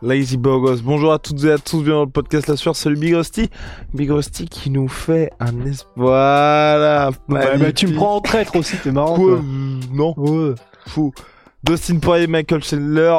Lazy Bogos, bonjour à toutes et à tous, bienvenue dans le podcast La Sueur, salut Big Rusty. Big Rusty qui nous fait un espoir. Voilà. Ouais, bah, tu me prends en traître aussi, t'es marrant. Quoi toi. Non, Ouais. fou. Dustin Poirier, Michael Chandler,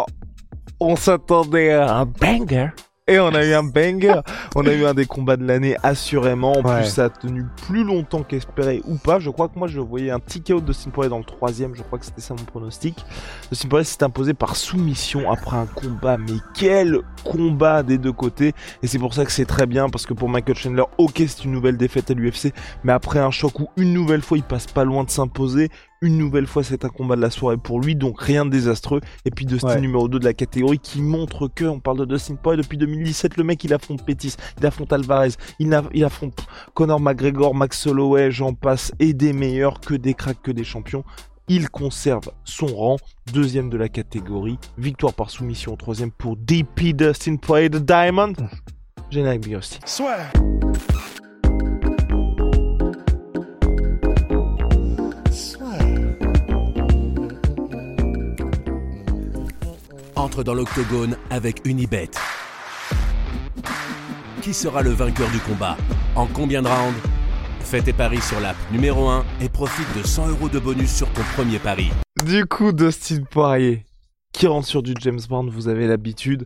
on s'attendait à un banger. Et on a eu un banger. on a eu un des combats de l'année, assurément. En Ouais. plus, ça a tenu plus longtemps qu'espéré ou pas. Je crois que moi, je voyais un ticket out de Poirier dans le troisième. Je crois que c'était ça mon pronostic. Dustin Poirier s'est imposé par soumission après un combat. Mais quel combat des deux côtés. Et c'est pour ça que c'est très bien. Parce que pour Michael Chandler, ok, c'est une nouvelle défaite à l'UFC. Mais après un choc où une nouvelle fois, il passe pas loin de s'imposer. Une nouvelle fois, c'est un combat de la soirée pour lui, donc rien de désastreux. Et puis Dustin Ouais. numéro 2 de la catégorie qui montre que, on parle de Dustin Poirier depuis 2017, le mec il affronte Pettis, il affronte Alvarez, il, a- il affronte Conor McGregor, Max Holloway, j'en passe, et des meilleurs que des cracks, que des champions. Il conserve son rang, deuxième de la catégorie, victoire par soumission au troisième pour DP Dustin Poirier de Diamond. Générique Big entre dans l'octogone avec Unibet. Qui sera le vainqueur du combat En combien de rounds Fais tes paris sur l'app numéro 1 et profite de 100 euros de bonus sur ton premier pari. Du coup, Dustin Poirier, qui rentre sur du James Bond, vous avez l'habitude.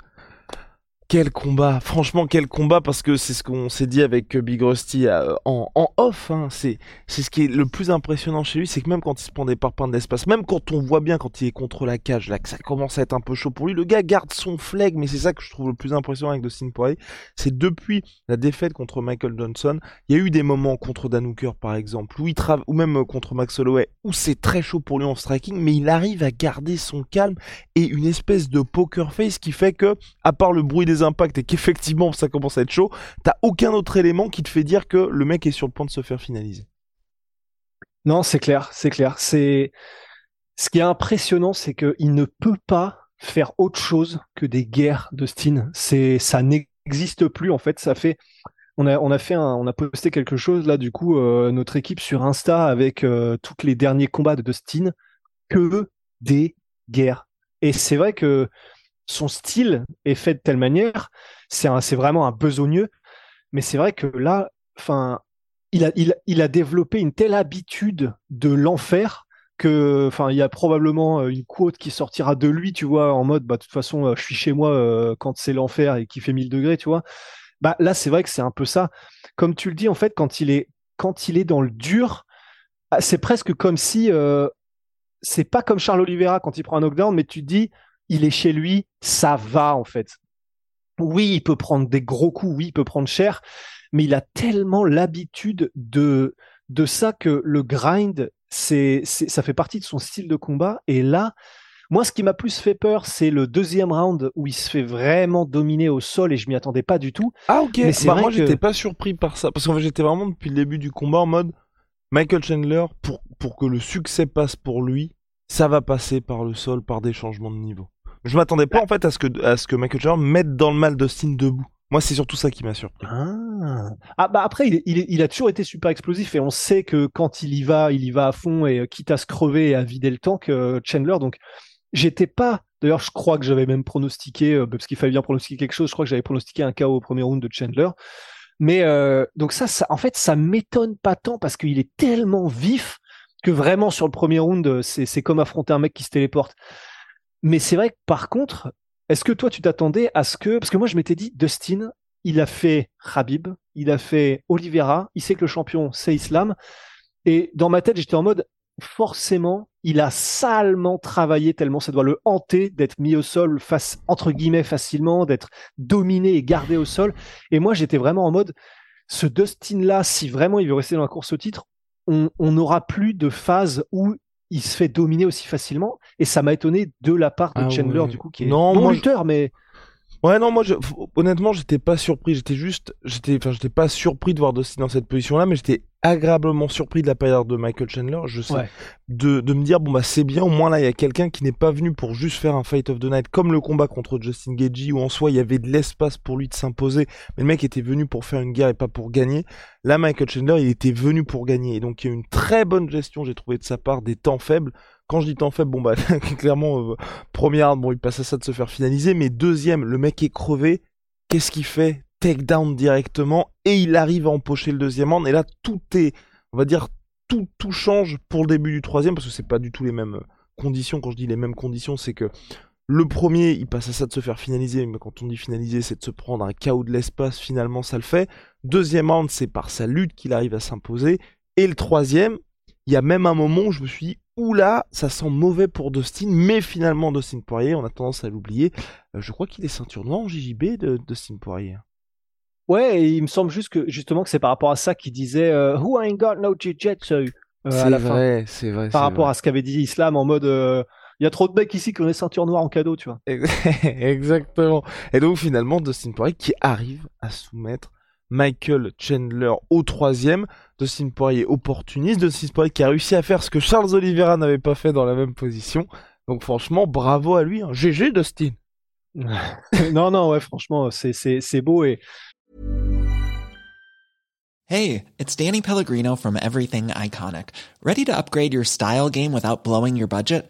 Quel combat, franchement quel combat parce que c'est ce qu'on s'est dit avec euh, Big Rusty euh, en, off. hein. C'est ce qui est le plus impressionnant chez lui, c'est que même quand il se prend des parpaings de l'espace, même quand on voit bien quand il est contre la cage, là que ça commence à être un peu chaud pour lui, le gars garde son flegme. Mais c'est ça que je trouve le plus impressionnant avec Dustin Poirier, c'est depuis la défaite contre Michael Johnson, il y a eu des moments contre Dan Hooker par exemple, où il ou même euh, contre Max Holloway, où c'est très chaud pour lui en striking, mais il arrive à garder son calme et une espèce de poker face qui fait que, à part le bruit des impacts et qu'effectivement ça commence à être chaud, t'as aucun autre élément qui te fait dire que le mec est sur le point de se faire finaliser. Non, c'est clair, c'est clair. C'est ce qui est impressionnant, c'est qu'il ne peut pas faire autre chose que des guerres de Steen. C'est ça n'existe plus en fait. Ça fait on a on a fait on a posté quelque chose là du coup euh, notre équipe sur Insta avec euh, tous les derniers combats de Dustin que des guerres. Et c'est vrai que son style est fait de telle manière, c'est vraiment un besogneux. Mais c'est vrai que là, enfin, il a, il, il a développé une telle habitude de l'enfer que, enfin, il y a probablement euh, une quote qui sortira de lui, tu vois, en mode, bah, de toute façon, euh, je suis chez moi euh, quand c'est l'enfer et qu'il fait 1000 degrés, tu vois. Bah, là, c'est vrai que c'est un peu ça. Comme tu le dis, en fait, quand il est, quand il est dans le dur, ah, c'est presque comme si, c'est pas comme Charles Oliveira quand il prend un knockdown, mais tu te dis, il est chez lui, ça va, en fait. Oui, il peut prendre des gros coups, oui, il peut prendre cher, mais il a tellement l'habitude de, de ça que le grind, c'est, ça fait partie de son style de combat. Et là, moi, ce qui m'a plus fait peur, c'est le deuxième round où il se fait vraiment dominer au sol et je m'y attendais pas du tout. Ah ok, Mais c'est bah, vrai moi que- j'étais pas surpris par ça, parce qu'en fait j'étais vraiment depuis le début du combat en mode Michael Chandler, pour, pour que le succès passe pour lui, ça va passer par le sol, par des changements de niveau. Je m'attendais pas en fait à ce que, à ce que Michael Chandler mette dans le mal Dustin debout. Moi c'est surtout ça qui m'a surpris. Ah, ah bah après, il, est- il, il a toujours été super explosif et on sait que quand il y va, il y va à fond et euh, quitte à se crever et à vider le tank, euh, Chandler. Donc, j'étais pas. D'ailleurs, je crois que j'avais même pronostiqué, euh, parce qu'il fallait bien pronostiquer quelque chose. Je crois que j'avais pronostiqué un KO au premier round de Chandler. Mais euh, donc ça, ça, en fait, ça m'étonne pas tant parce qu'il est tellement vif que vraiment sur le premier round, c'est c'est comme affronter un mec qui se téléporte. Mais c'est vrai que par contre, est-ce que toi tu t'attendais à ce que parce que moi je m'étais dit Dustin, il a fait Habib, il a fait Oliveira, il sait que le champion c'est Islam. Et dans ma tête j'étais en mode forcément il a salement travaillé tellement ça doit le hanter d'être mis au sol face entre guillemets facilement, d'être dominé et gardé au sol. Et moi j'étais vraiment en mode ce Dustin là si vraiment il veut rester dans la course au titre, on on n'aura plus de phase où il se fait dominer aussi facilement. Et ça m'a étonné de la part de Ah Chandler, du coup, qui est Non, bon moi, je- lutteur, mais Ouais, non, moi, je, honnêtement, j'étais pas surpris. J'étais juste, j'étais, enfin, j'étais pas surpris de voir Dustin dans cette position-là, mais j'étais agréablement surpris de la période de Michael Chandler. Je sais, Ouais. de, de me dire, bon, bah, c'est bien, au moins là, il y a quelqu'un qui n'est pas venu pour juste faire un fight of the night, comme le combat contre Justin Gagey, où en soi, il y avait de l'espace pour lui de s'imposer, mais le mec était venu pour faire une guerre et pas pour gagner. Là, Michael Chandler, il était venu pour gagner. Et donc, il y a une très bonne gestion, j'ai trouvé de sa part, des temps faibles. Quand je dis temps faible, bon, bah, clairement, euh, première, bon, il passe à ça de se faire finaliser, mais deuxième, le mec est crevé. Qu'est-ce qu'il fait? Takedown directement et il arrive à empocher le deuxième round. Et là, tout est, on va dire, tout, tout change pour le début du troisième parce que c'est pas du tout les mêmes euh, conditions. Quand je dis les mêmes conditions, c'est que le premier, il passe à ça de se faire finaliser, mais quand on dit finaliser, c'est de se prendre un chaos de l'espace, finalement ça le fait. Deuxième round, c'est par sa lutte qu'il arrive à s'imposer. Et le troisième, il y a même un moment où je me suis dit, oula, ça sent mauvais pour Dustin, mais finalement Dustin Poirier, on a tendance à l'oublier. Euh, je crois qu'il est ceinture noire en JJB de Dustin Poirier. ouais, et il me semble juste que justement que c'est par rapport à ça qu'il disait euh, Who ain't got no jiu-jitsu euh, à fin. vrai, c'est vrai. Par rapport vrai. à ce qu'avait dit Islam en mode euh, il y a trop de mecs ici qui ont des ceintures noires en cadeau, tu vois. Exactement. Et donc finalement, Dustin Poirier qui arrive à soumettre Michael Chandler au troisième. Dustin Poirier opportuniste. Dustin Poirier qui a réussi à faire ce que Charles Oliveira n'avait pas fait dans la même position. Donc franchement, bravo à lui. hein. GG Dustin. non, non, ouais, franchement, c'est c'est c'est beau et Hey, it's Danny Pellegrino from Everything Iconic. Ready to upgrade your style game without blowing your budget?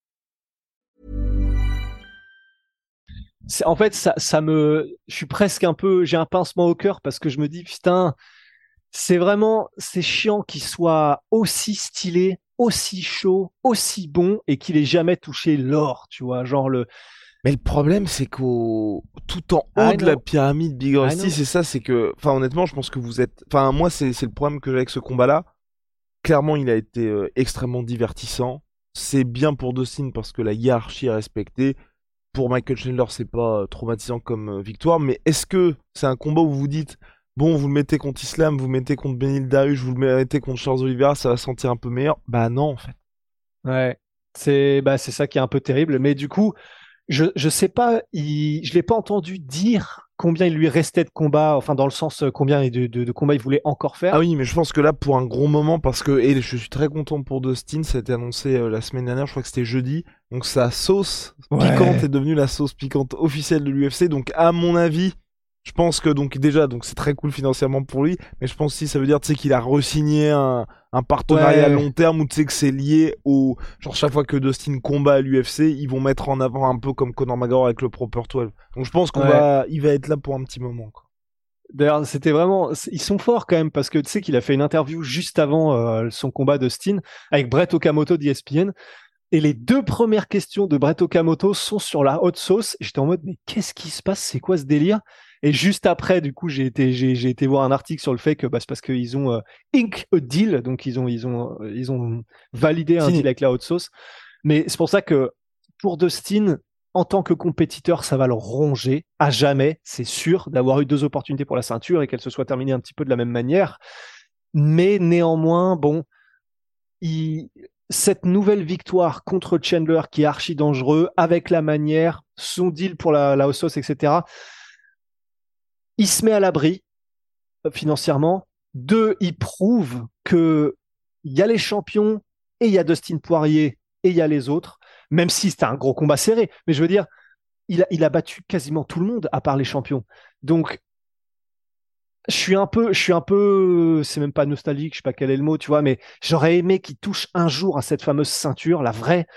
En fait ça ça me je suis presque un peu j'ai un pincement au cœur parce que je me dis putain c'est vraiment c'est chiant qu'il soit aussi stylé, aussi chaud, aussi bon et qu'il ait jamais touché l'or, tu vois, genre le Mais le problème, c'est qu'au tout en haut I de la pyramide Big I Rusty, c'est ça, c'est que, enfin honnêtement, je pense que vous êtes, enfin moi c'est c'est le problème que j'ai avec ce combat-là. Clairement, il a été euh, extrêmement divertissant. C'est bien pour Dustin parce que la hiérarchie est respectée. Pour Michael Chandler, c'est pas euh, traumatisant comme euh, victoire, mais est-ce que c'est un combat où vous vous dites, bon, vous le mettez contre Islam, vous le mettez contre Benil Darius, vous le mettez contre Charles Oliveira, ça va sentir un peu meilleur? Bah non, en fait. Ouais, c'est bah ça qui est un peu terrible. Mais du coup, je je sais pas, il, je l'ai pas entendu dire combien il lui restait de combats, enfin dans le sens euh, combien de, de, de combats il voulait encore faire. Ah oui, mais je pense que là, pour un gros moment, parce que, et je suis très content pour Dustin, ça a été annoncé euh, la semaine dernière, je crois que c'était jeudi, donc sa sauce Ouais. piquante est devenue la sauce piquante officielle de l'UFC, donc à mon avis, je pense que donc déjà, donc c'est très cool financièrement pour lui, mais je pense aussi ça veut dire, tu sais, qu'il a re-signé un, un partenariat à long terme, ou tu sais que c'est lié au, genre chaque fois que Dustin combat à l'UFC, ils vont mettre en avant un peu comme Conor McGregor avec le Proper 12. Donc je pense qu'on Ouais. va, il va être là pour un petit moment, quoi. D'ailleurs, c'était vraiment, ils sont forts quand même parce que tu sais qu'il a fait une interview juste avant euh, son combat d'Austin avec Brett Okamoto d'ESPN. Et les deux premières questions de Brett Okamoto sont sur la hot sauce. J'étais en mode, mais qu'est-ce qui se passe? C'est quoi ce délire? Et juste après, du coup, j'ai été, j'ai, j'ai été voir un article sur le fait que bah, c'est parce qu'ils ont euh, ink a deal, donc ils ont, ils ont, euh, ils ont validé un deal avec la hot sauce. Mais c'est pour ça que pour Dustin, en tant que compétiteur, ça va le ronger à jamais, c'est sûr, d'avoir eu deux opportunités pour la ceinture et qu'elle se soit terminée un petit peu de la même manière. Mais néanmoins, bon, il- cette nouvelle victoire contre Chandler qui est archi dangereux, avec la manière, son deal pour la, la sauce, etc., il se met à l'abri euh, financièrement. Deux, il prouve que il y a les champions et il y a Dustin Poirier et il y a les autres, même si c'était un gros combat serré. Mais je veux dire, il a, il a battu quasiment tout le monde à part les champions. Donc, je suis un peu, je suis un peu, c'est même pas nostalgique, je sais pas quel est le mot, tu vois, mais j'aurais aimé qu'il touche un jour à cette fameuse ceinture, la vraie.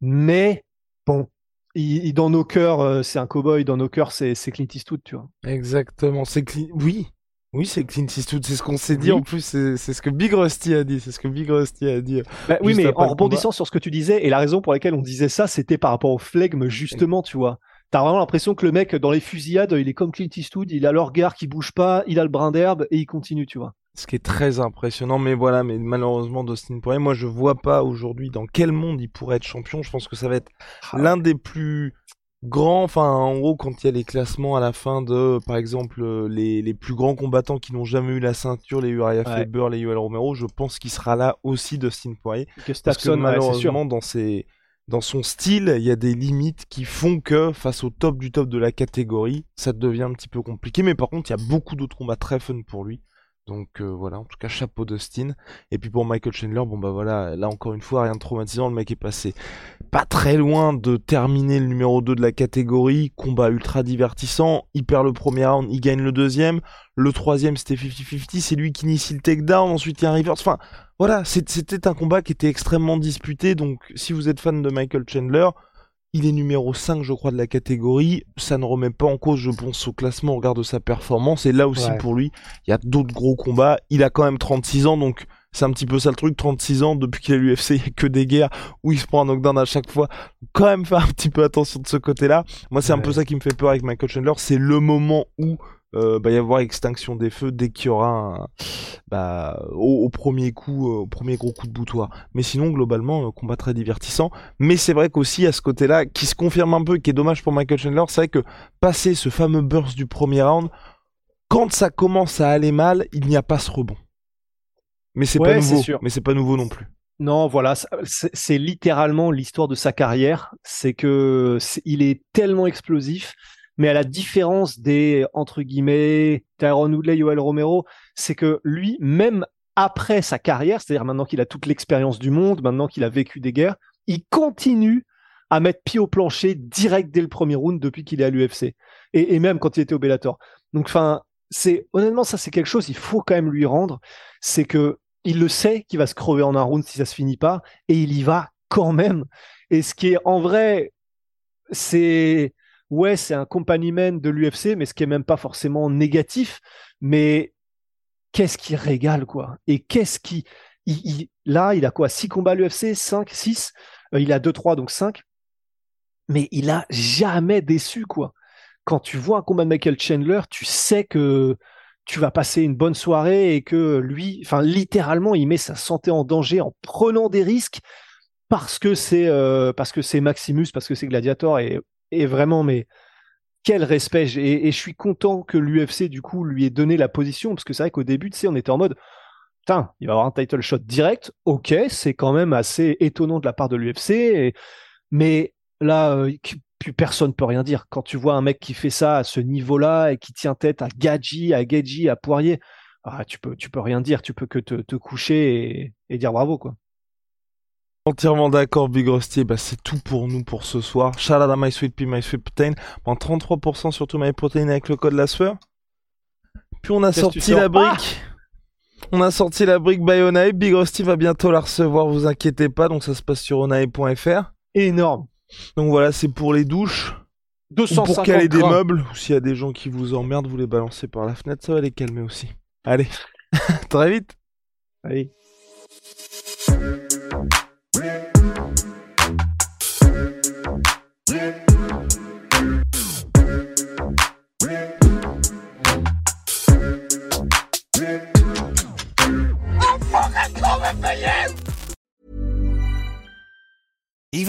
Mais bon, il, il- dans nos cœurs, euh, c'est un cowboy, dans nos cœurs, c'est Clint Eastwood, tu vois. Exactement, c'est Clint... Oui, oui, c'est Clint Eastwood, c'est ce qu'on s'est dit Oui. en plus, c'est ce que Big Rusty a dit, c'est ce que Big Rusty a dit. Bah oui, mais en rebondissant sur ce que tu disais, et la raison pour laquelle on disait ça, c'était par rapport au flegme, justement, tu vois. T'as vraiment l'impression que le mec, dans les fusillades, il est comme Clint Eastwood, il a le regard qui bouge pas, il a le brin d'herbe et il continue, tu vois. Ce qui est très impressionnant, mais voilà, mais malheureusement, Dustin Poirier, moi je vois pas aujourd'hui dans quel monde il pourrait être champion. Je pense que ça va être Ah l'un des plus grands, enfin en gros, quand il y a les classements à la fin de, par exemple, euh, les, les plus grands combattants qui n'ont jamais eu la ceinture, les Uriah Ouais. Faber, les Yoel Romero, je pense qu'il sera là aussi Dustin Poirier. Que Parce que ouais, malheureusement, dans, ses... dans son style, il y a des limites qui font que, face au top du top de la catégorie, ça devient un petit peu compliqué. Mais par contre, il y a beaucoup d'autres combats très fun pour lui. Donc euh, voilà, en tout cas, chapeau Dustin. Et puis pour Michael Chandler, bon bah voilà, là encore une fois, rien de traumatisant. Le mec est passé pas très loin de terminer le numéro 2 de la catégorie. Combat ultra divertissant. Il perd le premier round, il gagne le deuxième. Le troisième, c'était 50-50. C'est lui qui initie le takedown. Ensuite, il y a un reverse. Enfin, voilà, c'était un combat qui était extrêmement disputé. Donc, si vous êtes fan de Michael Chandler, il est numéro 5, je crois, de la catégorie. Ça ne remet pas en cause, je pense, au classement au regard de sa performance. Et là aussi, Ouais. pour lui, il y a d'autres gros combats. Il a quand même 36 ans, donc c'est un petit peu ça le truc. 36 ans, depuis qu'il a l'UFC, il n'y a que des guerres où il se prend un knockdown à chaque fois. Quand même faire un petit peu attention de ce côté-là. Moi, c'est un peu ça qui me fait peur avec Michael Chandler. C'est le moment où euh, va y avoir extinction des feux dès qu'il y aura un, bah, au, au premier coup, euh, au premier gros coup de boutoir. Mais sinon, globalement, euh, combat très divertissant. Mais c'est vrai qu'aussi à ce côté-là, qui se confirme un peu, qui est dommage pour Michael Chandler, c'est vrai que passer ce fameux burst du premier round, quand ça commence à aller mal, il n'y a pas ce rebond. Mais c'est Ouais, pas nouveau. sûr. Mais c'est pas nouveau non plus. Non, voilà, c'est littéralement l'histoire de sa carrière. C'est que il est tellement explosif, mais à la différence des entre guillemets Tyron Woodley, Yoel Romero, c'est que lui, même après sa carrière, c'est-à-dire maintenant qu'il a toute l'expérience du monde, maintenant qu'il a vécu des guerres, il continue à mettre pied au plancher direct dès le premier round depuis qu'il est à l'UFC et, et même quand il était au Bellator. Donc, enfin, c'est honnêtement ça, c'est quelque chose. Il faut quand même lui rendre. C'est que il le sait qu'il va se crever en un round si ça se finit pas, et il y va quand même. Et ce qui est en vrai, c'est ouais, c'est un compagnie man de l'UFC, mais ce qui est même pas forcément négatif. Mais qu'est-ce qui régale quoi? Et qu'est-ce qui là, il a quoi? Six combats à l'UFC, 5, 6 Il a 2-3, donc 5. Mais il a jamais déçu quoi. Quand tu vois un combat de Michael Chandler, tu sais que tu vas passer une bonne soirée et que lui, enfin littéralement, il met sa santé en danger en prenant des risques parce que c'est euh, parce que c'est Maximus, parce que c'est Gladiator et, et vraiment, mais quel respect et, je suis content que l'UFC du coup lui ait donné la position parce que c'est vrai qu'au début, tu sais, on était en mode putain, il va avoir un title shot direct. Ok, c'est quand même assez étonnant de la part de l'UFC, mais là, euh, plus personne peut rien dire. Quand tu vois un mec qui fait ça à ce niveau-là et qui tient tête à Gadji, à Gadji, à Poirier, ah, tu peux, tu peux rien dire. Tu peux que te, te coucher et, et dire bravo, quoi. Entièrement d'accord, Big Rusty. Bah, c'est tout pour nous pour ce soir. Shout out à My Sweet Pea, My Sweet Protein. En 33% sur tout My Protein avec le code la sueur. Puis on a sorti la brique. On a sorti la brique by Onae. Big Rusty va bientôt la recevoir, vous inquiétez pas. Donc ça se passe sur onae.fr. Énorme. Donc voilà, c'est pour les douches. Ou 250 pour caler des meubles. Ou s'il y a des gens qui vous emmerdent, vous les balancez par la fenêtre. Ça va les calmer aussi. Allez. Très vite. Allez.